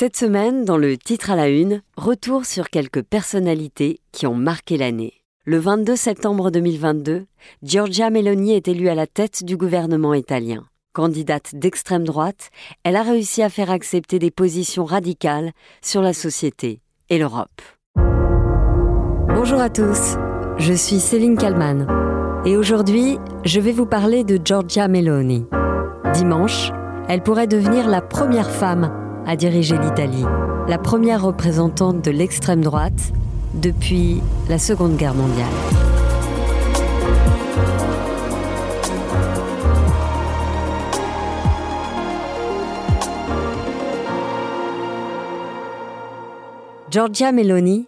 Cette semaine, dans le titre à la une, retour sur quelques personnalités qui ont marqué l'année. Le 22 septembre 2022, Giorgia Meloni est élue à la tête du gouvernement italien. Candidate d'extrême droite, elle a réussi à faire accepter des positions radicales sur la société et l'Europe. Bonjour à tous, je suis Céline Kalman et aujourd'hui, je vais vous parler de Giorgia Meloni. Dimanche, elle pourrait devenir la première femme à diriger l'Italie, la première représentante de l'extrême droite depuis la Seconde Guerre mondiale. Giorgia Meloni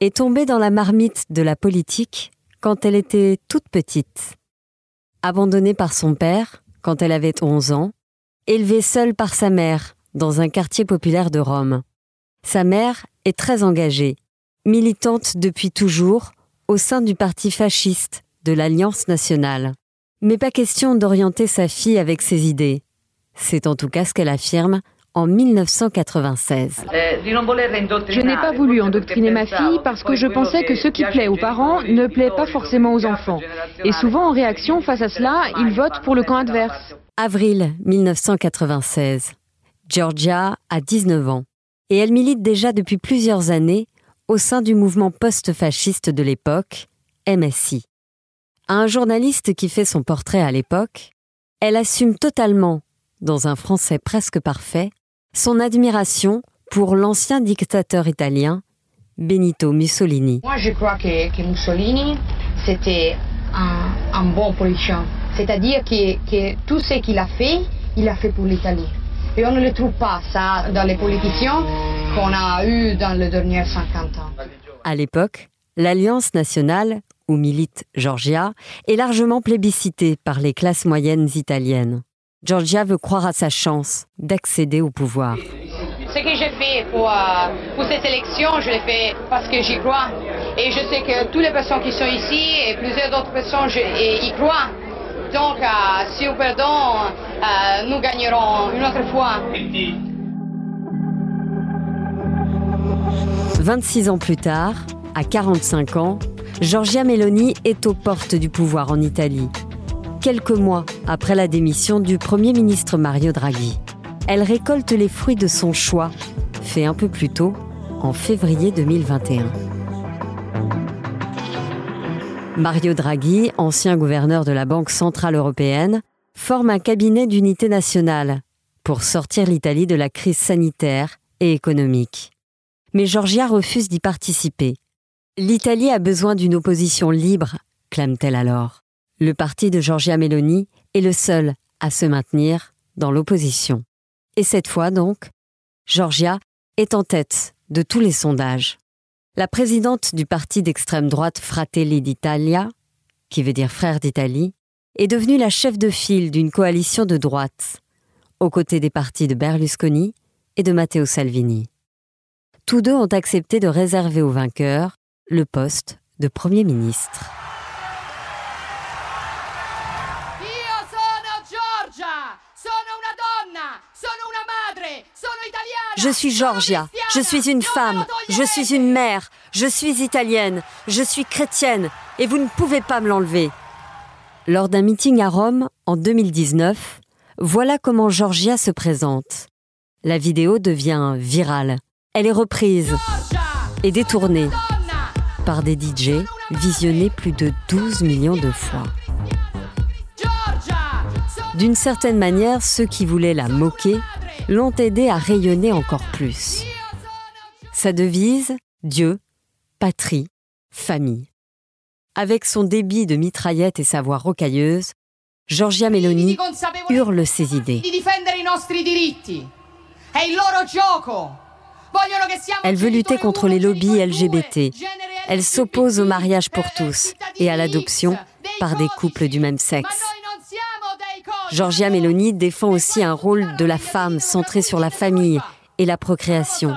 est tombée dans la marmite de la politique quand elle était toute petite. Abandonnée par son père quand elle avait 11 ans, élevée seule par sa mère dans un quartier populaire de Rome. Sa mère est très engagée militante depuis toujours au sein du parti fasciste de l'Alliance nationale. Mais pas question d'orienter sa fille avec ses idées. C'est en tout cas ce qu'elle affirme en 1996. Je n'ai pas voulu endoctriner ma fille parce que je pensais que ce qui plaît aux parents ne plaît pas forcément aux enfants. Et souvent, en réaction face à cela, ils votent pour le camp adverse. Avril 1996. Georgia a 19 ans et elle milite déjà depuis plusieurs années au sein du mouvement post-fasciste de l'époque, MSI. À un journaliste qui fait son portrait à l'époque, elle assume totalement, dans un français presque parfait, son admiration pour l'ancien dictateur italien, Benito Mussolini. Moi, je crois que, Mussolini, c'était un, bon politicien. C'est-à-dire que, que tout ce qu'il a fait, il a fait pour l'Italie. Et on ne le trouve pas, ça, dans les politiciens qu'on a eu dans les derniers 50 ans. À l'époque, l'Alliance nationale, où milite Georgia, est largement plébiscitée par les classes moyennes italiennes. Georgia veut croire à sa chance d'accéder au pouvoir. Ce que j'ai fait pour, euh, pour cette élection, je l'ai fait parce que j'y crois. Et je sais que toutes les personnes qui sont ici et plusieurs d'autres personnes y croient. Donc, euh, si nous perdons, euh, nous gagnerons une autre fois. 26 ans plus tard, à 45 ans, Giorgia Meloni est aux portes du pouvoir en Italie. Quelques mois après la démission du Premier ministre Mario Draghi, elle récolte les fruits de son choix, fait un peu plus tôt, en février 2021. Mario Draghi, ancien gouverneur de la Banque centrale européenne, forme un cabinet d'unité nationale pour sortir l'Italie de la crise sanitaire et économique mais Georgia refuse d'y participer. L'Italie a besoin d'une opposition libre, clame-t-elle alors. Le parti de Giorgia Meloni est le seul à se maintenir dans l'opposition. Et cette fois donc, Georgia est en tête de tous les sondages. La présidente du parti d'extrême droite Fratelli d'Italia, qui veut dire frère d'Italie, est devenue la chef de file d'une coalition de droite, aux côtés des partis de Berlusconi et de Matteo Salvini. Tous deux ont accepté de réserver au vainqueur le poste de Premier ministre. Je suis Georgia, je suis une femme, je suis une mère, je suis italienne, je suis chrétienne, et vous ne pouvez pas me l'enlever. Lors d'un meeting à Rome en 2019, voilà comment Georgia se présente. La vidéo devient virale. Elle est reprise et détournée par des DJ visionnés plus de 12 millions de fois. D'une certaine manière, ceux qui voulaient la moquer l'ont aidée à rayonner encore plus. Sa devise Dieu, patrie, famille. Avec son débit de mitraillette et sa voix rocailleuse, Giorgia Meloni hurle ses idées. Elle veut lutter contre les lobbies LGBT. Elle s'oppose au mariage pour tous et à l'adoption par des couples du même sexe. Georgia Meloni défend aussi un rôle de la femme centré sur la famille et la procréation.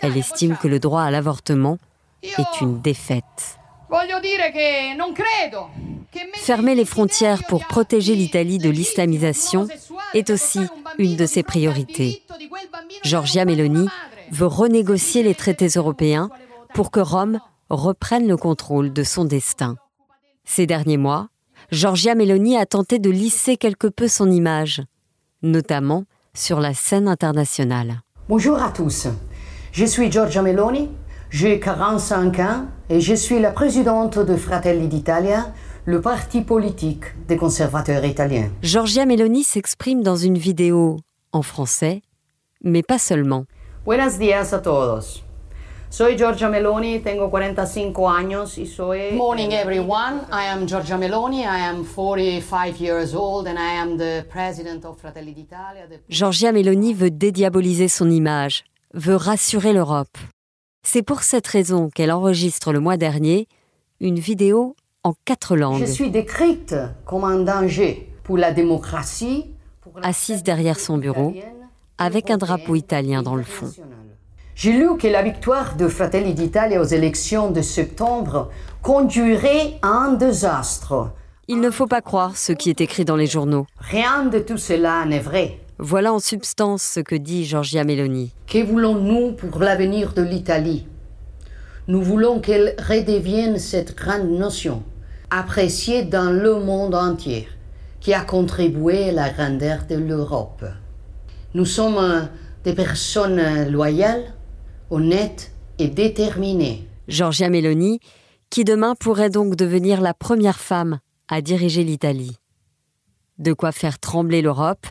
Elle estime que le droit à l'avortement est une défaite. Fermer les frontières pour protéger l'Italie de l'islamisation est aussi une de ses priorités. Giorgia Meloni veut renégocier les traités européens pour que Rome reprenne le contrôle de son destin. Ces derniers mois, Giorgia Meloni a tenté de lisser quelque peu son image, notamment sur la scène internationale. Bonjour à tous, je suis Giorgia Meloni, j'ai 45 ans et je suis la présidente de Fratelli d'Italia, le parti politique des conservateurs italiens. Giorgia Meloni s'exprime dans une vidéo en français, mais pas seulement. Buenos días a todos. Soy Giorgia Meloni, tengo 45 años y soy... Morning everyone, I am Giorgia Meloni, I am 45 years old and I am the president of Fratelli d'Italia. Giorgia Meloni veut dédiaboliser son image, veut rassurer l'Europe. C'est pour cette raison qu'elle enregistre le mois dernier une vidéo en quatre langues. Je suis décrite comme un danger pour la démocratie. Assise derrière son bureau, avec un drapeau italien dans le fond. J'ai lu que la victoire de Fratelli d'Italia aux élections de septembre conduirait à un désastre. Il ne faut pas croire ce qui est écrit dans les journaux. Rien de tout cela n'est vrai. Voilà en substance ce que dit Giorgia Meloni. Que voulons-nous pour l'avenir de l'Italie? Nous voulons qu'elle redevienne cette grande notion apprécié dans le monde entier, qui a contribué à la grandeur de l'Europe. Nous sommes euh, des personnes loyales, honnêtes et déterminées. Giorgia Meloni, qui demain pourrait donc devenir la première femme à diriger l'Italie. De quoi faire trembler l'Europe,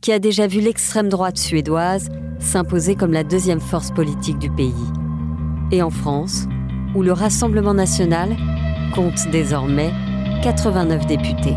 qui a déjà vu l'extrême droite suédoise s'imposer comme la deuxième force politique du pays. Et en France, où le Rassemblement national compte désormais 89 députés.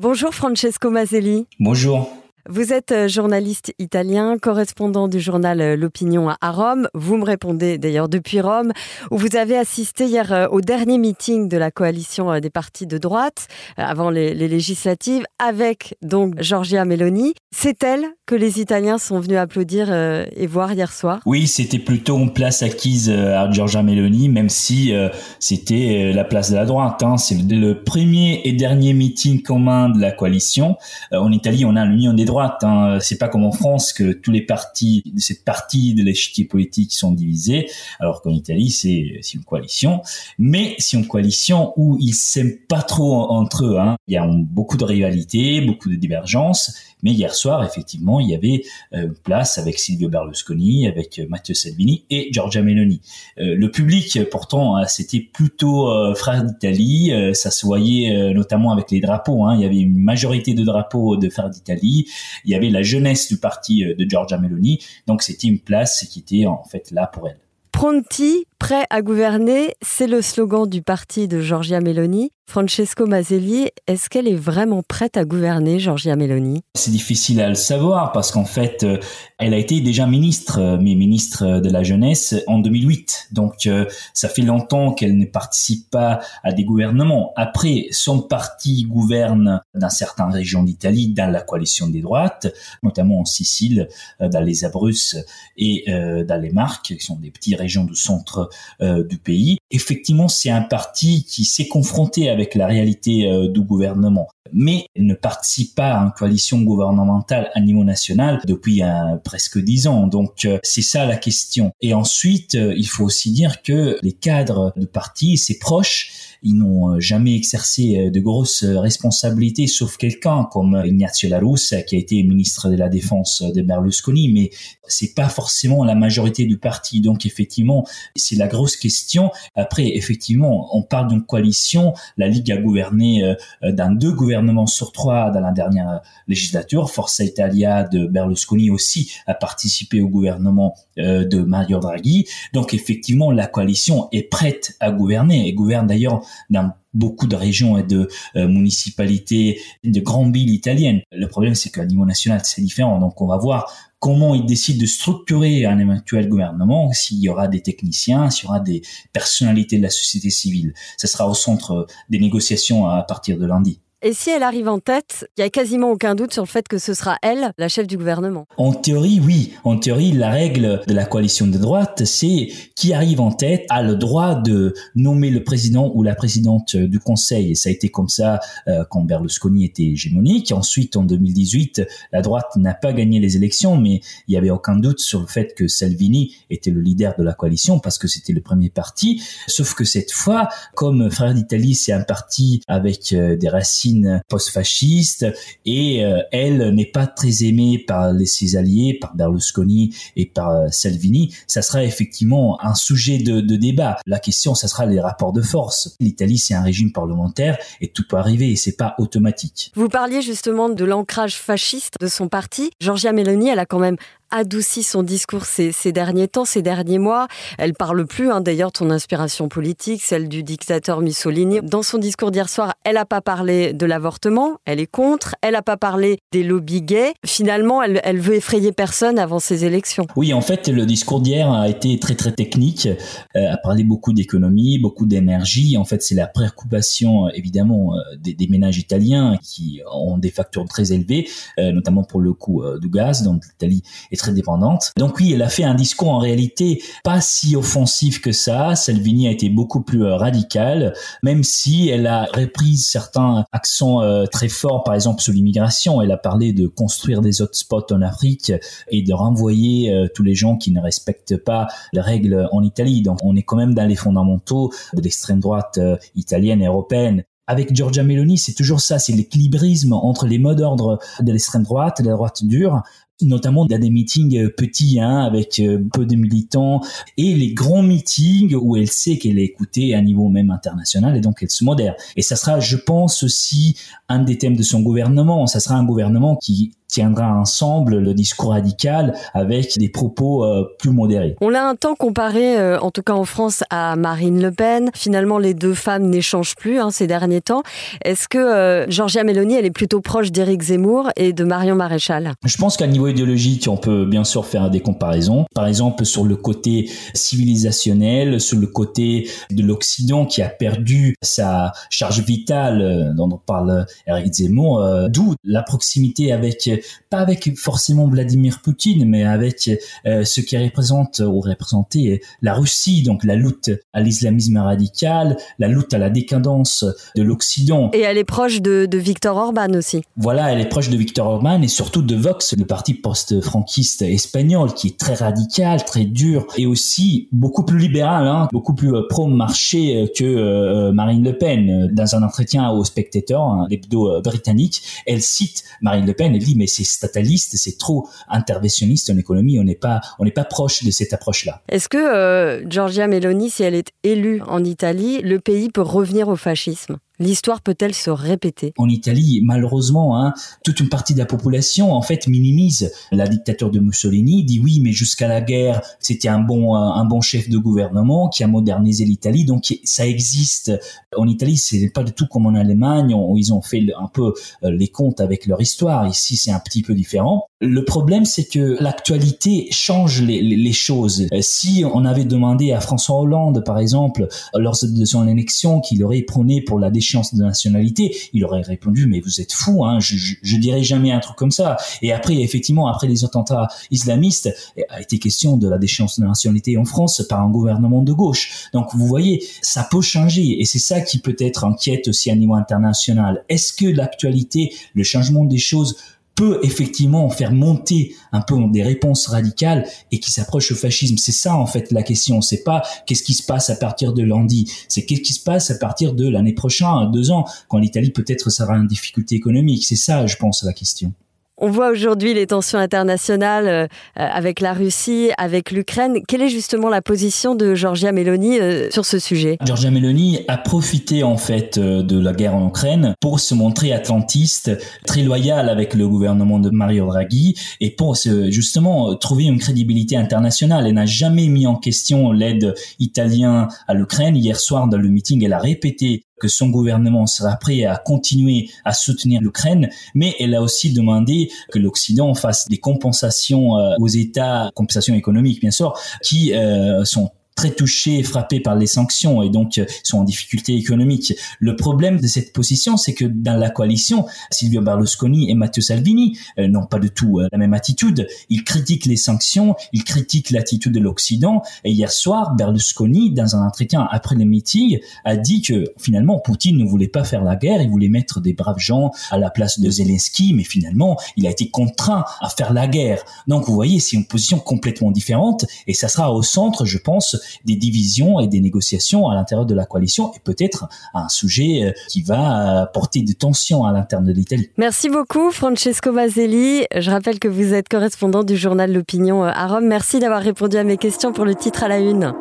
Bonjour Francesco Maselli. Bonjour. Vous êtes euh, journaliste italien, correspondant du journal euh, L'Opinion à Rome. Vous me répondez d'ailleurs depuis Rome, où vous avez assisté hier euh, au dernier meeting de la coalition des partis de droite, avant les, législatives, avec donc Giorgia Meloni. C'est elle que les Italiens sont venus applaudir et voir hier soir Oui, c'était plutôt une place acquise à Giorgia Meloni, même si c'était la place de la droite. Hein. C'est le premier et dernier meeting commun de la coalition. En Italie, on a l'Union des droits Hein. C'est pas comme en France que tous les partis cette partie de l'échiquier politique sont divisés, alors qu'en Italie c'est une coalition. Mais c'est une coalition où ils s'aiment pas trop entre eux. Hein. Il y a beaucoup de rivalités, beaucoup de divergences. Mais hier soir, effectivement, il y avait euh, une place avec Silvio Berlusconi, avec euh, Matteo Salvini et Giorgia Meloni. Euh, le public, pourtant, c'était plutôt frère d'Italie. ça se voyait notamment avec les drapeaux. Hein. Il y avait une majorité de drapeaux de frères d'Italie il y avait la jeunesse du parti de Giorgia Meloni, donc c'était une place qui était en fait là pour elle. Pronti, prêt à gouverner, c'est le slogan du parti de Giorgia Meloni. Francesco Maselli, est-ce qu'elle est vraiment prête à gouverner, Giorgia Meloni? C'est difficile à le savoir parce qu'en fait, euh, elle a été déjà ministre, euh, mais ministre de la jeunesse en 2008. Donc, euh, ça fait longtemps qu'elle ne participe pas à des gouvernements. Après, son parti gouverne dans certaines régions d'Italie, dans la coalition des droites, notamment en Sicile, dans les Abruzzes et dans les Marques, qui sont des petites régions du centre du pays. Effectivement, c'est un parti qui s'est confronté avec la réalité euh, du gouvernement. Mais elle ne participe pas à une coalition gouvernementale à niveau national depuis euh, presque dix ans. Donc euh, c'est ça la question. Et ensuite, il faut aussi dire que les cadres du parti, ses proches, ils n'ont jamais exercé de grosses responsabilités, sauf quelqu'un comme Ignazio La qui a été ministre de la Défense de Berlusconi, mais c'est pas forcément la majorité du parti. Donc effectivement, c'est la grosse question. Après, effectivement, on parle d'une coalition. La Ligue a gouverné euh, dans deux gouvernements sur trois dans la dernière législature. Forza Italia de Berlusconi aussi a participé au gouvernement euh, de Mario Draghi. Donc effectivement, la coalition est prête à gouverner et gouverne d'ailleurs dans beaucoup de régions et de euh, municipalités, de grandes villes italiennes. Le problème, c'est qu'à niveau national, c'est différent. Donc, on va voir comment ils décident de structurer un éventuel gouvernement, s'il y aura des techniciens, s'il y aura des personnalités de la société civile. Ce sera au centre des négociations à partir de lundi. Et si elle arrive en tête, il y a quasiment aucun doute sur le fait que ce sera elle, la chef du gouvernement. En théorie, oui. En théorie, la règle de la coalition de droite, c'est qui arrive en tête a le droit de nommer le président ou la présidente du Conseil. Et ça a été comme ça euh, quand Berlusconi était hégémonique. Ensuite, en 2018, la droite n'a pas gagné les élections, mais il y avait aucun doute sur le fait que Salvini était le leader de la coalition parce que c'était le premier parti. Sauf que cette fois, comme Frères d'Italie, c'est un parti avec euh, des racines post-fascistes et euh, elle n'est pas très aimée par les, ses alliés, par Berlusconi et par euh, Salvini, ça sera effectivement un sujet de, de débat. La question, ça sera les rapports de force. L'Italie, c'est un régime parlementaire et tout peut arriver et c'est pas automatique. Vous parliez justement de l'ancrage fasciste de son parti. Giorgia Meloni, elle a quand même adouci son discours ces, derniers temps, ces derniers mois. Elle parle plus, hein, d'ailleurs, de son inspiration politique, celle du dictateur Mussolini. Dans son discours d'hier soir, elle n'a pas parlé de l'avortement, elle est contre. Elle n'a pas parlé des lobbies gays. Finalement, elle, veut effrayer personne avant ces élections. Oui, en fait, le discours d'hier a été très très technique. Euh, a parlé beaucoup d'économie, beaucoup d'énergie. En fait, c'est la préoccupation évidemment euh, des, ménages italiens qui ont des factures très élevées, euh, notamment pour le coût du gaz. Donc l'Italie est très dépendante. Donc oui, elle a fait un discours en réalité pas si offensif que ça. Salvini a été beaucoup plus euh, radical, même si elle a repris certains accents euh, très forts, par exemple sur l'immigration. Elle a parlé de construire des hotspots en Afrique et de renvoyer euh, tous les gens qui ne respectent pas les règles en Italie. Donc on est quand même dans les fondamentaux de l'extrême droite italienne et européenne avec Giorgia Meloni, c'est toujours ça, c'est l'équilibrisme entre les modes d'ordre de l'extrême droite et de la droite dure, notamment dans des meetings euh, petits hein, avec euh, peu de militants et les grands meetings où elle sait qu'elle est écoutée à un niveau même international et donc elle se modère. Et ça sera, je pense aussi, un des thèmes de son gouvernement. Ça sera un gouvernement qui tiendra ensemble le discours radical avec des propos euh, plus modérés. On l'a un temps comparé, euh, en tout cas en France, à Marine Le Pen. Finalement, les deux femmes n'échangent plus hein, ces derniers temps. Est-ce que euh, Georgia Meloni, elle est plutôt proche d'Éric Zemmour et de Marion Maréchal? Je pense qu'à niveau idéologique, on peut bien sûr faire des comparaisons. Par exemple, sur le côté civilisationnel, sur le côté de l'Occident qui a perdu sa charge vitale, dont on parle Éric Zemmour, d'où la proximité avec pas avec forcément Vladimir Poutine, mais avec euh, ce qui représente ou représentait la Russie, donc la lutte à l'islamisme radical, la lutte à la décadence de l'Occident. Et elle est proche de, de Viktor Orban aussi. Voilà, elle est proche de Viktor Orban et surtout de Vox, le parti post-franquiste espagnol, qui est très radical, très dur et aussi beaucoup plus libéral, hein, beaucoup plus euh, pro-marché euh, que Marine Le Pen. Dans un entretien au Spectator, hein, l'hebdo britannique, elle cite Marine Le Pen, elle dit mais c'est stataliste, c'est trop interventionniste en économie. On n'est pas, on n'est pas proche de cette approche-là. Est-ce que euh, Giorgia Meloni, si elle est élue en Italie, le pays peut revenir au fascisme? L'histoire peut-elle se répéter? En Italie, malheureusement, hein, toute une partie de la population en fait minimise la dictature de Mussolini, dit oui, mais jusqu'à la guerre, c'était un bon un bon chef de gouvernement qui a modernisé l'Italie, donc ça existe. En Italie, c'est pas du tout comme en Allemagne, où ils ont fait un peu euh, les comptes avec leur histoire. Ici, c'est un petit peu différent. Le problème, c'est que l'actualité change les, les, choses. Euh, si on avait demandé à François Hollande, par exemple, lors de son élection, qu'il aurait prôné pour la déchéance de nationalité, il aurait répondu mais vous êtes fou, hein, je, je, je, dirais jamais un truc comme ça. Et après, effectivement, après les attentats islamistes, a été question de la déchéance de nationalité en France par un gouvernement de gauche. Donc vous voyez, ça peut changer et c'est ça qui peut-être inquiète aussi à niveau international. Est-ce que l'actualité, le changement des choses peut effectivement faire monter un peu des réponses radicales et qui s'approchent au fascisme. C'est ça en fait la question. C'est pas qu'est-ce qui se passe à partir de lundi. C'est qu'est-ce qui se passe à partir de l'année prochaine, deux ans, quand l'Italie peut-être sera en difficulté économique. C'est ça, je pense, la question. On voit aujourd'hui les tensions internationales euh, avec la Russie, avec l'Ukraine. Quelle est justement la position de Giorgia Meloni euh, sur ce sujet? Giorgia Meloni a profité en fait euh, de la guerre en Ukraine pour se montrer atlantiste, très loyale avec le gouvernement de Mario Draghi et pour justement trouver une crédibilité internationale. Elle n'a jamais mis en question l'aide italienne à l'Ukraine. Hier soir dans le meeting, elle a répété que son gouvernement sera prêt à continuer à soutenir l'Ukraine, mais elle a aussi demandé que l'Occident fasse des compensations euh, aux États, compensations économiques bien sûr, qui euh, sont très touchés, frappés par les sanctions et donc sont en difficulté économique. Le problème de cette position, c'est que dans la coalition, Silvio Berlusconi et Matteo Salvini n'ont pas du tout la même attitude. Ils critiquent les sanctions, ils critiquent l'attitude de l'Occident. Et hier soir, Berlusconi, dans un entretien après les meetings, a dit que finalement Poutine ne voulait pas faire la guerre, il voulait mettre des braves gens à la place de Zelensky, mais finalement, il a été contraint à faire la guerre. Donc vous voyez, c'est une position complètement différente et ça sera au centre, je pense, des divisions et des négociations à l'intérieur de la coalition et peut-être un sujet euh, qui va porter des tensions à l'interne de l'Italie. Merci beaucoup Francesco Maselli. Je rappelle que vous êtes correspondant du journal L'Opinion euh, à Rome. Merci d'avoir répondu à mes questions pour le titre à la une.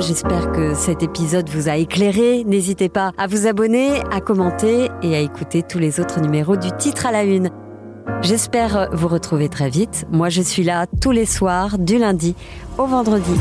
J'espère que cet épisode vous a éclairé. N'hésitez pas à vous abonner, à commenter et à écouter tous les autres numéros du titre à la une. J'espère vous retrouver très vite. Moi, je suis là tous les soirs, du lundi au vendredi.